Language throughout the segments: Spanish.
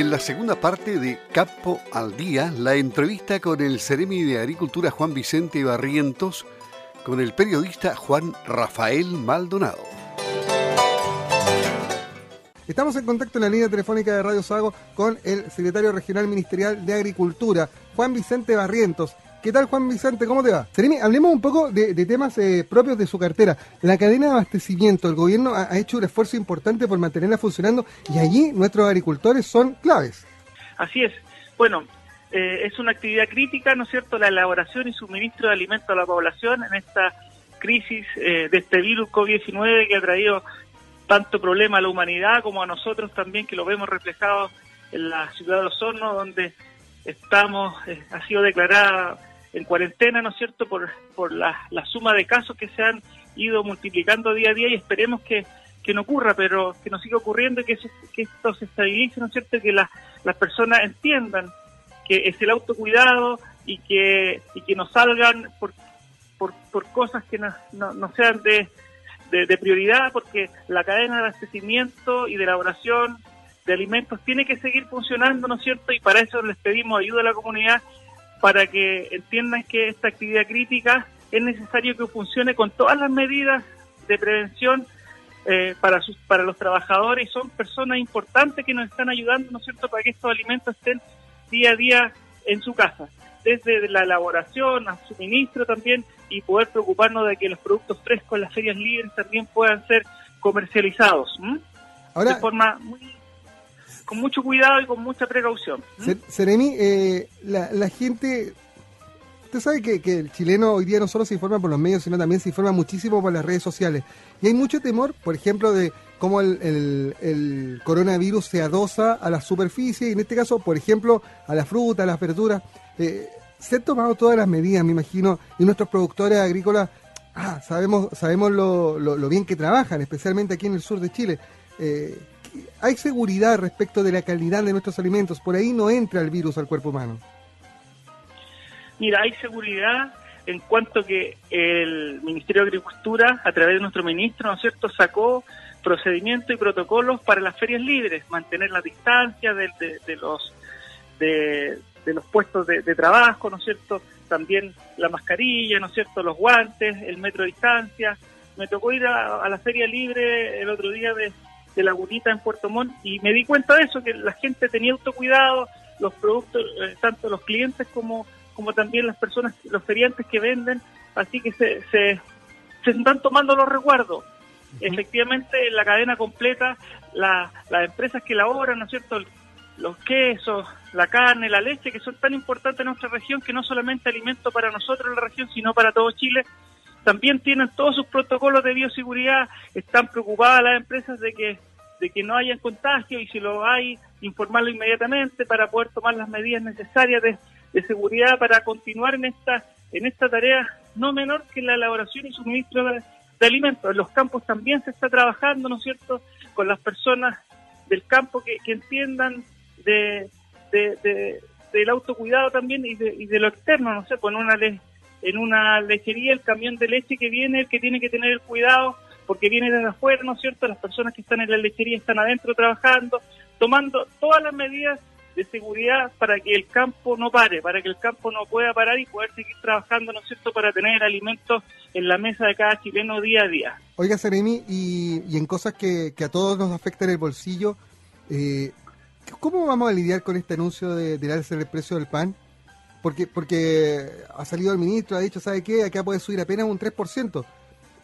En la segunda parte de Campo al Día, la entrevista con el Ceremi de Agricultura Juan Vicente Barrientos, con el periodista Juan Rafael Maldonado. Estamos en contacto en la línea telefónica de Radio Sago con el secretario regional ministerial de Agricultura, Juan Vicente Barrientos. ¿Qué tal, Juan Vicente? ¿Cómo te va? Seremi, hablemos un poco de, temas eh, propios de su cartera. La cadena de abastecimiento, el gobierno ha, hecho un esfuerzo importante por mantenerla funcionando y allí nuestros agricultores son claves. Así es. Bueno, eh, es una actividad crítica, ¿no es cierto?, la elaboración y suministro de alimentos a la población en esta crisis eh, de este virus COVID-19 que ha traído tanto problema a la humanidad como a nosotros también, que lo vemos reflejado en la ciudad de Los Hornos, donde estamos, ha sido declarada en cuarentena, ¿no es cierto?, por, por la, suma de casos que se han ido multiplicando día a día y esperemos que, no ocurra, pero que no siga ocurriendo que, que esto se estabilice, ¿no es cierto?, que las personas entiendan que es el autocuidado y que, y que no salgan por, por, por cosas que no, no, sean de, de, prioridad, porque la cadena de abastecimiento y de elaboración de alimentos tiene que seguir funcionando, ¿no es cierto? Y para eso les pedimos ayuda a la comunidad para que entiendan que esta actividad crítica es necesario que funcione con todas las medidas de prevención eh, para, sus, para los trabajadores y son personas importantes que nos están ayudando, ¿no es cierto?, para que estos alimentos estén día a día en su casa, desde la elaboración al suministro también y poder preocuparnos de que los productos frescos en las ferias libres también puedan ser comercializados de forma muy con mucho cuidado y con mucha precaución. Seremi, eh, la, gente, usted sabe que, el chileno hoy día no solo se informa por los medios, sino también se informa muchísimo por las redes sociales. Y hay mucho temor, por ejemplo, de cómo el, coronavirus se adosa a la superficie, y en este caso, por ejemplo, a la fruta, a las verduras. Eh, se han tomado todas las medidas, me imagino, y nuestros productores agrícolas ah, sabemos, sabemos lo, lo, bien que trabajan, especialmente aquí en el sur de Chile. Eh, hay seguridad respecto de la calidad de nuestros alimentos. Por ahí no entra el virus al cuerpo humano. Mira, hay seguridad en cuanto que el Ministerio de Agricultura, a través de nuestro ministro, ¿no es cierto?, sacó procedimientos y protocolos para las ferias libres, mantener la distancia de, los de, los puestos de, trabajo, ¿no es cierto? También la mascarilla, ¿no es cierto? Los guantes, el metro de distancia. Me tocó ir a la feria libre el otro día de, de Lagunita en Puerto Montt y me di cuenta de eso, que la gente tenía autocuidado, los productos, eh, tanto los clientes como, como también las personas, los feriantes que venden, así que se, se, se están tomando los resguardos. Efectivamente, en la cadena completa, las empresas que elaboran, ¿no es cierto?, los quesos, la carne, la leche, que son tan importantes en nuestra región, que no solamente alimento para nosotros en la región, sino para todo Chile, también tienen todos sus protocolos de bioseguridad, están preocupadas las empresas de que de que no haya contagio y si lo hay, informarlo inmediatamente para poder tomar las medidas necesarias de, seguridad para continuar en esta en esta tarea no menor que la elaboración y suministro de, alimentos. En los campos también se está trabajando, ¿no es cierto?, con las personas del campo que, entiendan de, del autocuidado también y de, y de lo externo, no sé, con una ley en una lechería el camión de leche que viene, el que tiene que tener el cuidado, porque viene desde afuera, ¿no es cierto? Las personas que están en la lechería están adentro trabajando, tomando todas las medidas de seguridad para que el campo no pare, para que el campo no pueda parar y poder seguir trabajando, ¿no es cierto?, para tener alimentos en la mesa de cada chileno día a día. Oiga, Seremi, y, en cosas que, a todos nos afectan el bolsillo, eh, ¿cómo vamos a lidiar con este anuncio de, de darse el precio del pan? Porque, porque ha salido el ministro, ha dicho, ¿sabe qué? Acá puede subir apenas un 3%.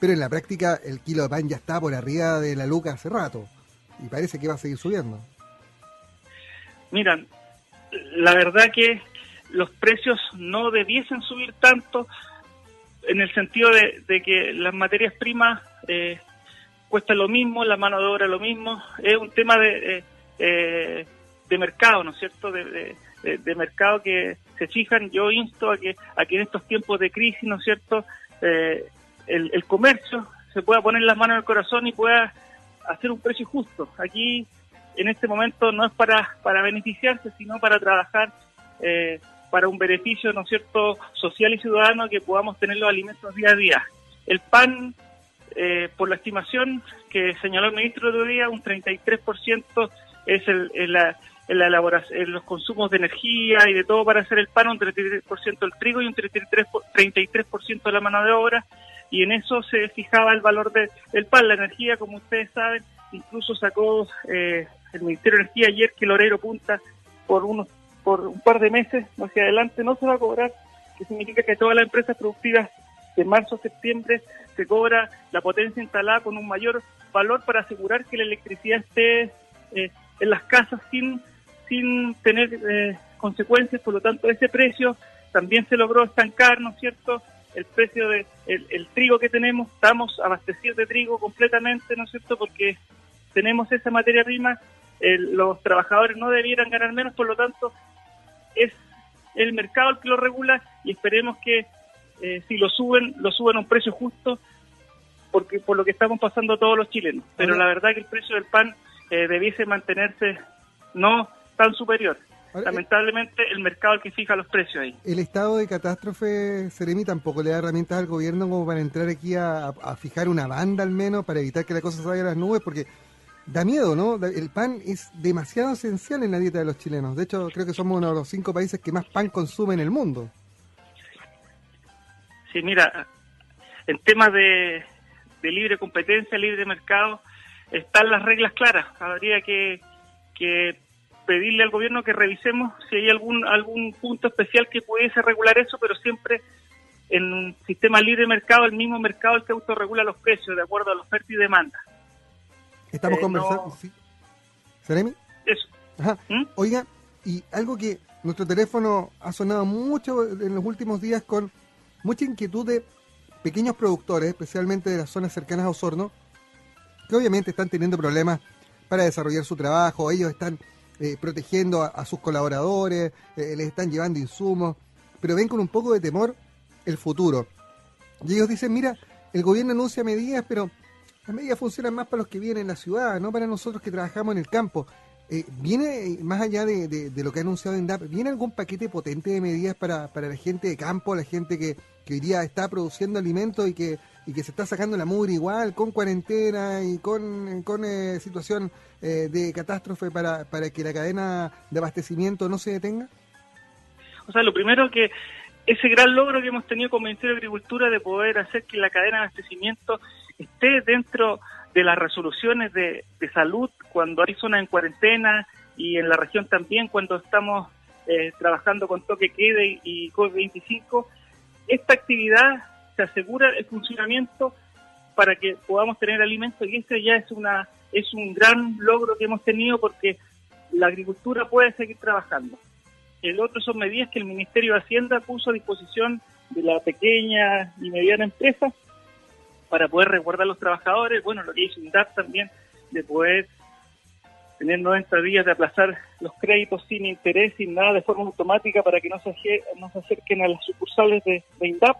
Pero en la práctica el kilo de pan ya está por arriba de la luca hace rato. Y parece que va a seguir subiendo. Miran, la verdad que los precios no debiesen subir tanto en el sentido de, que las materias primas eh, cuestan lo mismo, la mano de obra lo mismo. Es un tema de, eh, de mercado, ¿no es cierto? de, de, mercado que se fijan. Yo insto a que, a que en estos tiempos de crisis, ¿no es cierto?, eh, el, comercio se pueda poner las manos en el corazón y pueda hacer un precio justo. Aquí, en este momento, no es para, para beneficiarse, sino para trabajar eh, para un beneficio, ¿no es cierto?, social y ciudadano, que podamos tener los alimentos día a día. El pan, eh, por la estimación que señaló el ministro de día, un 33% es el, el, en la elaboración, en los consumos de energía y de todo para hacer el pan, un 33% del trigo y un 33%, 33 de la mano de obra, y en eso se fijaba el valor de, del pan. La energía, como ustedes saben, incluso sacó eh, el Ministerio de Energía ayer que el horario punta por unos por un par de meses hacia adelante no se va a cobrar, que significa que todas las empresas productivas de marzo a septiembre se cobra la potencia instalada con un mayor valor para asegurar que la electricidad esté eh, en las casas sin sin tener eh, consecuencias, por lo tanto ese precio también se logró estancar, ¿no es cierto? El precio de el, trigo que tenemos, estamos abastecidos de trigo completamente, ¿no es cierto? Porque tenemos esa materia prima, los trabajadores no debieran ganar menos, por lo tanto es el mercado el que lo regula y esperemos que eh, si lo suben, lo suben a un precio justo, porque por lo que estamos pasando todos los chilenos. Pero la verdad que el precio del pan eh, debiese mantenerse no tan superior. Lamentablemente el mercado el que fija los precios ahí. El estado de catástrofe, Seremi, tampoco le da herramientas al gobierno como para entrar aquí a, fijar una banda al menos para evitar que la cosa se vaya a las nubes, porque da miedo, ¿no? El pan es demasiado esencial en la dieta de los chilenos. De hecho, creo que somos uno de los cinco países que más pan consume en el mundo. Sí, mira, en temas de, de libre competencia, libre mercado, están las reglas claras. Habría que, que pedirle al gobierno que revisemos si hay algún algún punto especial que pudiese regular eso, pero siempre en un sistema libre de mercado, el mismo mercado el que autorregula los precios de acuerdo a la oferta y demanda. Estamos eh, conversando, ¿sí? ¿Seremi? Eso. Ajá. ¿Mm? Oiga, y algo que nuestro teléfono ha sonado mucho en los últimos días con mucha inquietud de pequeños productores, especialmente de las zonas cercanas a Osorno, que obviamente están teniendo problemas para desarrollar su trabajo, ellos están eh, protegiendo a, sus colaboradores, eh, les están llevando insumos, pero ven con un poco de temor el futuro. Y ellos dicen, mira, el gobierno anuncia medidas, pero las medidas funcionan más para los que viven en la ciudad, no para nosotros que trabajamos en el campo. Eh, ¿Viene, más allá de, lo que ha anunciado INDAP, ¿viene algún paquete potente de medidas para, para la gente de campo, la gente que, que hoy día está produciendo alimentos y que y que se está sacando la mugre igual, con cuarentena y con, con eh, situación eh, de catástrofe para, para que la cadena de abastecimiento no se detenga? O sea, lo primero que ese gran logro que hemos tenido como Ministerio de Agricultura de poder hacer que la cadena de abastecimiento esté dentro de las resoluciones de, de salud cuando hay zonas en cuarentena y en la región también cuando estamos eh, trabajando con toque quede y, y COVID-25, esta actividad se asegura el funcionamiento para que podamos tener alimentos y este ya es una es un gran logro que hemos tenido porque la agricultura puede seguir trabajando. El otro son medidas que el Ministerio de Hacienda puso a disposición de la pequeña y mediana empresa para poder resguardar a los trabajadores. Bueno, lo que hizo INDAP también de poder tener 90 días de aplazar los créditos sin interés, sin nada, de forma automática para que no se, no se acerquen a las sucursales de INDAP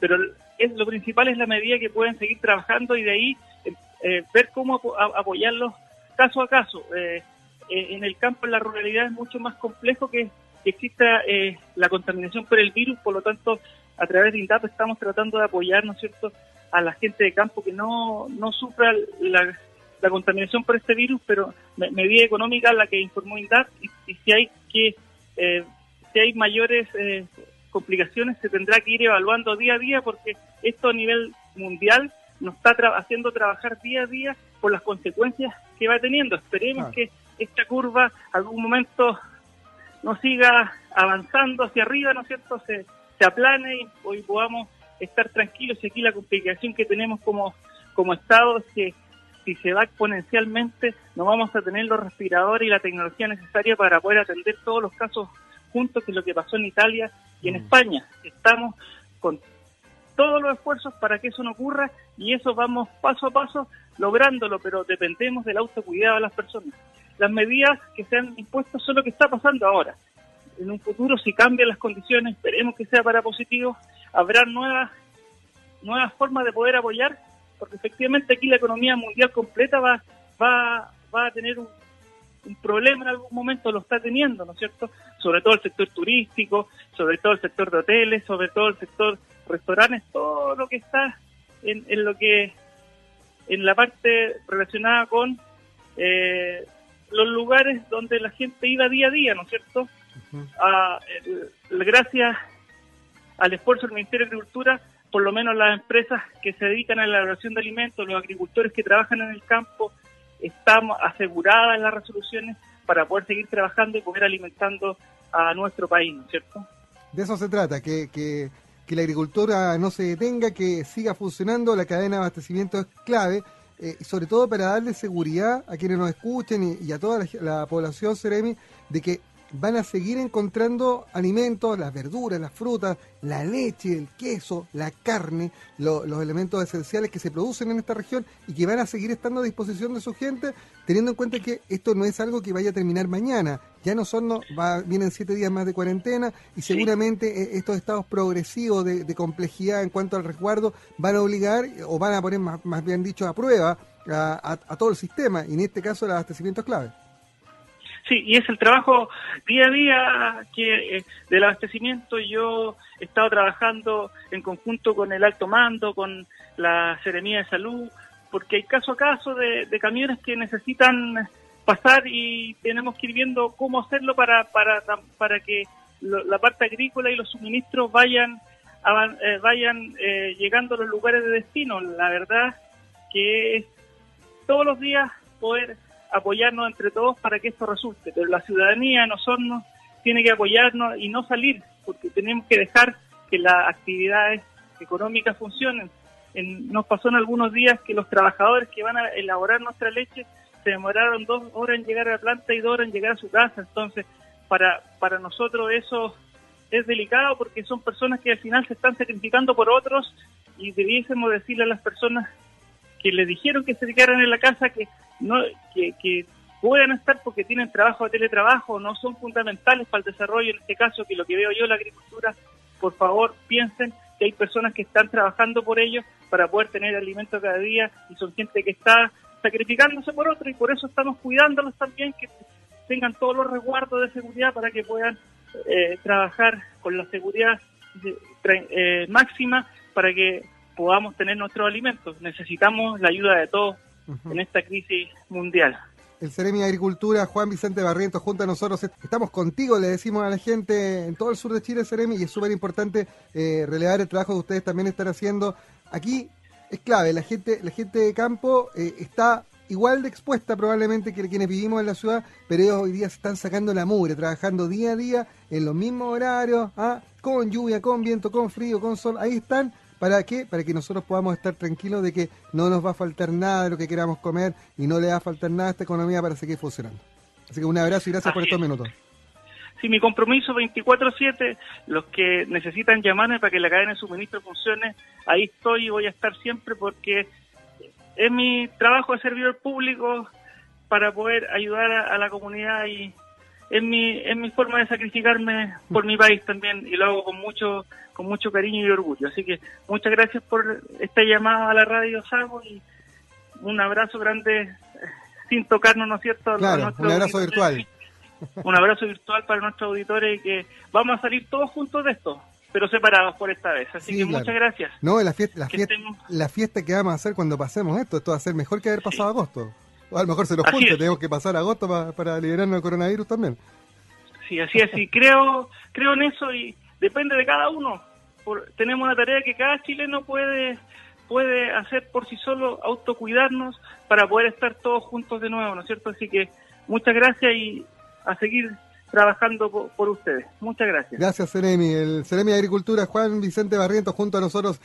pero es, lo principal es la medida que pueden seguir trabajando y de ahí eh, eh, ver cómo apoyarlos caso a caso. Eh, en el campo, en la ruralidad, es mucho más complejo que, exista la contaminación por el virus, por lo tanto, a través de INDAP estamos tratando de apoyar, ¿no cierto?, a la gente de campo que no, no sufra la, contaminación por este virus, pero medida económica la que informó INDAP y, si hay que si hay mayores complicaciones se tendrá que ir evaluando día a día porque esto a nivel mundial nos está haciendo trabajar día a día por las consecuencias que va teniendo. Esperemos que esta curva algún momento no siga avanzando hacia arriba, ¿no es cierto? Se, se aplane y hoy podamos estar tranquilos y aquí la complicación que tenemos como, como Estado es que si se va exponencialmente no vamos a tener los respiradores y la tecnología necesaria para poder atender todos los casos juntos, que es lo que pasó en Italia y en mm. España. Estamos con todos los esfuerzos para que eso no ocurra y eso vamos paso a paso lográndolo, pero dependemos del autocuidado de las personas. Las medidas que se han impuesto son lo que está pasando ahora. En un futuro, si cambian las condiciones, esperemos que sea para positivo, habrá nuevas, nuevas formas de poder apoyar, porque efectivamente aquí la economía mundial completa va, va, va a tener un, un problema en algún momento lo está teniendo, ¿no es cierto? Sobre todo el sector turístico, sobre todo el sector de hoteles, sobre todo el sector restaurantes, todo lo que está en, en lo que en la parte relacionada con eh, los lugares donde la gente iba día a día, ¿no es cierto? Ah, gracias al esfuerzo del Ministerio de Agricultura, por lo menos las empresas que se dedican a la elaboración de alimentos, los agricultores que trabajan en el campo, estamos aseguradas en las resoluciones para poder seguir trabajando y poder alimentando a nuestro país, ¿no es cierto? De eso se trata, que, que, la agricultura no se detenga, que siga funcionando, la cadena de abastecimiento es clave, eh, sobre todo para darle seguridad a quienes nos escuchen y, a toda la, la población Ceremi de que van a seguir encontrando alimentos, las verduras, las frutas, la leche, el queso, la carne, los elementos esenciales que se producen en esta región y que van a seguir estando a disposición de su gente, teniendo en cuenta que esto no es algo que vaya a terminar mañana. Ya no son, no, va, vienen siete días más de cuarentena y seguramente eh, estos estados progresivos de, complejidad en cuanto al resguardo van a obligar o van a poner, más, bien dicho, a prueba a, a todo el sistema y en este caso el abastecimiento es clave. Sí, y es el trabajo día a día que eh, del abastecimiento. Yo he estado trabajando en conjunto con el alto mando, con la Seremía de Salud, porque hay caso a caso de, camiones que necesitan pasar y tenemos que ir viendo cómo hacerlo para, para, para que la parte agrícola y los suministros vayan, eh, vayan eh, llegando a los lugares de destino. La verdad que es todos los días poder apoyarnos entre todos para que esto resulte. Pero la ciudadanía, nosotros, tiene que apoyarnos y no salir, porque tenemos que dejar que las actividades económicas funcionen. nos pasó en algunos días que los trabajadores que van a elaborar nuestra leche se demoraron dos horas en llegar a la planta y dos horas en llegar a su casa. Entonces, para, para nosotros eso es delicado porque son personas que al final se están sacrificando por otros y debiésemos decirle a las personas que les dijeron que se quedaran en la casa que no que, que puedan estar porque tienen trabajo de teletrabajo, no son fundamentales para el desarrollo, en este caso, que lo que veo yo, la agricultura, por favor piensen que hay personas que están trabajando por ellos para poder tener alimento cada día y son gente que está sacrificándose por otro y por eso estamos cuidándolos también, que tengan todos los resguardos de seguridad para que puedan eh, trabajar con la seguridad eh, máxima para que podamos tener nuestros alimentos. Necesitamos la ayuda de todos en esta crisis mundial. El Ceremi de Agricultura, Juan Vicente Barrientos, junto a nosotros. Estamos contigo, le decimos a la gente en todo el sur de Chile, Ceremi, y es súper importante eh, relevar el trabajo que ustedes también están haciendo. Aquí es clave, la gente, la gente de campo eh, está igual de expuesta probablemente que quienes vivimos en la ciudad, pero ellos hoy día se están sacando la mugre, trabajando día a día en los mismos horarios, ¿ah? con lluvia, con viento, con frío, con sol, ahí están ¿Para qué? Para que nosotros podamos estar tranquilos de que no nos va a faltar nada de lo que queramos comer y no le va a faltar nada a esta economía para seguir funcionando. Así que un abrazo y gracias por estos minutos. Sí, mi compromiso 24-7, los que necesitan llamarme para que la cadena de suministro funcione, ahí estoy y voy a estar siempre porque es mi trabajo de servidor público para poder ayudar a la comunidad y es mi, es mi forma de sacrificarme por mi país también y lo hago con mucho, con mucho cariño y orgullo. Así que muchas gracias por esta llamada a la radio Sago y un abrazo grande sin tocarnos, ¿no es cierto? Claro, un abrazo virtual. Un abrazo virtual para nuestros auditores y que vamos a salir todos juntos de esto, pero separados por esta vez. Así que muchas gracias. No, la fiesta, la, fiesta, la fiesta que vamos a hacer cuando pasemos esto, esto va a ser mejor que haber pasado agosto a lo mejor se nos junta, tenemos que pasar agosto para liberarnos del coronavirus también. Sí, así es, y creo, creo en eso y depende de cada uno. tenemos una tarea que cada chileno puede puede hacer por sí solo, autocuidarnos para poder estar todos juntos de nuevo, ¿no es cierto? Así que muchas gracias y a seguir trabajando por, ustedes. Muchas gracias. Gracias, Ceremi. El Ceremi de Agricultura, Juan Vicente Barrientos, junto a nosotros.